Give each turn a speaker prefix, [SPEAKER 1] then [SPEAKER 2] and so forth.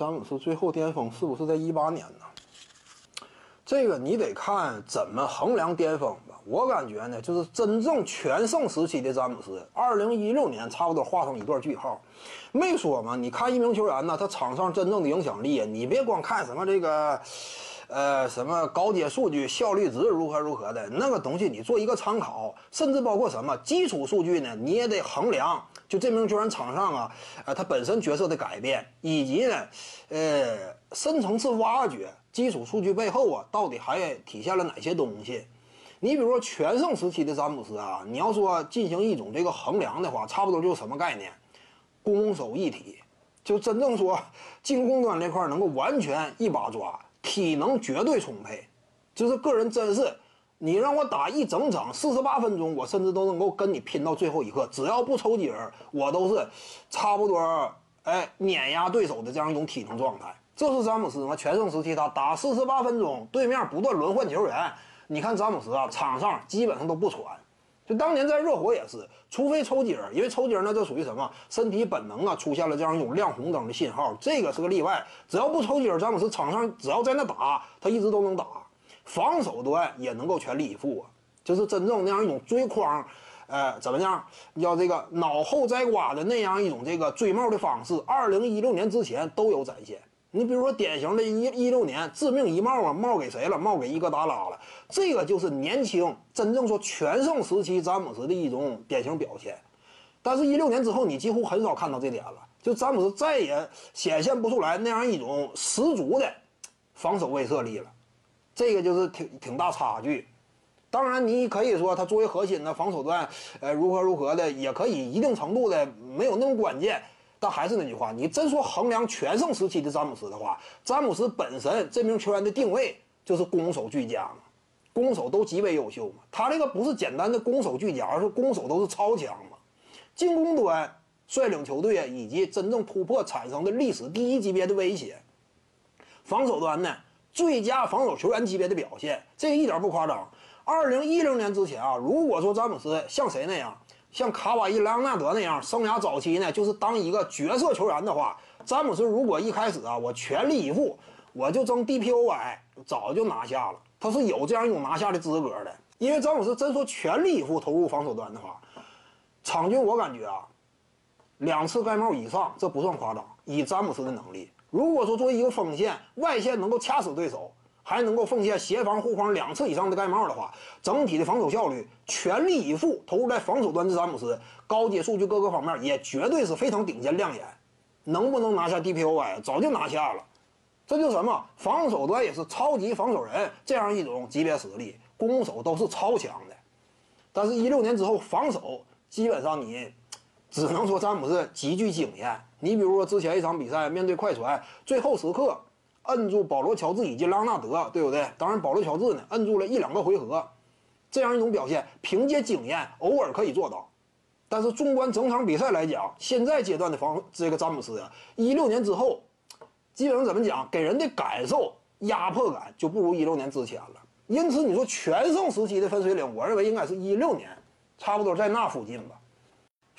[SPEAKER 1] 詹姆斯最后巅峰是不是在一八年呢？这个你得看怎么衡量巅峰吧。我感觉呢，就是真正全盛时期的詹姆斯，二零一六年差不多画上一段句号。没说嘛，你看一名球员呢，他场上真正的影响力，你别光看什么这个，呃，什么高阶数据、效率值如何如何的那个东西，你做一个参考，甚至包括什么基础数据呢，你也得衡量。就这名球员场上啊，呃，他本身角色的改变，以及呢，呃，深层次挖掘基础数据背后啊，到底还体现了哪些东西？你比如说全盛时期的詹姆斯啊，你要说进行一种这个衡量的话，差不多就是什么概念？攻守一体，就真正说进攻端这块能够完全一把抓，体能绝对充沛，就是个人真是。你让我打一整场四十八分钟，我甚至都能够跟你拼到最后一刻，只要不抽筋儿，我都是差不多哎碾压对手的这样一种体能状态。这是詹姆斯吗？全盛时期他打四十八分钟，对面不断轮换球员，你看詹姆斯啊，场上基本上都不喘。就当年在热火也是，除非抽筋儿，因为抽筋儿呢，这属于什么身体本能啊，出现了这样一种亮红灯的信号，这个是个例外。只要不抽筋儿，詹姆斯场上只要在那打，他一直都能打。防守端也能够全力以赴啊，就是真正那样一种追框，呃，怎么样？叫这个脑后摘瓜的那样一种这个追帽的方式，二零一六年之前都有展现。你比如说典型的一一六年致命一帽啊，帽给谁了？帽给伊戈达拉了。这个就是年轻真正说全盛时期詹姆斯的一种典型表现。但是，一六年之后，你几乎很少看到这点了，就詹姆斯再也显现不出来那样一种十足的防守威慑力了。这个就是挺挺大差距，当然你可以说他作为核心的防守端，呃，如何如何的也可以一定程度的没有那么关键，但还是那句话，你真说衡量全盛时期的詹姆斯的话，詹姆斯本身这名球员的定位就是攻守俱佳嘛，攻守都极为优秀嘛，他这个不是简单的攻守俱佳，而是攻守都是超强嘛，进攻端率领球队以及真正突破产生的历史第一级别的威胁，防守端呢？最佳防守球员级别的表现，这个一点不夸张。二零一零年之前啊，如果说詹姆斯像谁那样，像卡瓦伊·莱昂纳德那样，生涯早期呢就是当一个角色球员的话，詹姆斯如果一开始啊，我全力以赴，我就争 DPOY，早就拿下了。他是有这样一种拿下的资格的。因为詹姆斯真说全力以赴投入防守端的话，场均我感觉啊，两次盖帽以上，这不算夸张。以詹姆斯的能力。如果说作为一个锋线外线能够掐死对手，还能够奉献协防护框两次以上的盖帽的话，整体的防守效率全力以赴投入在防守端的詹姆斯，高阶数据各个方面也绝对是非常顶尖亮眼。能不能拿下 DPOY？早就拿下了。这就是什么防守端也是超级防守人这样一种级别实力，攻守都是超强的。但是，一六年之后防守基本上你。只能说詹姆斯极具经验。你比如说之前一场比赛，面对快船，最后时刻摁住保罗·乔治以及拉纳德，对不对？当然，保罗·乔治呢，摁住了一两个回合，这样一种表现，凭借经验偶尔可以做到。但是纵观整场比赛来讲，现在阶段的防这个詹姆斯啊，一六年之后，基本上怎么讲，给人的感受压迫感就不如一六年之前了。因此，你说全盛时期的分水岭，我认为应该是一六年，差不多在那附近吧。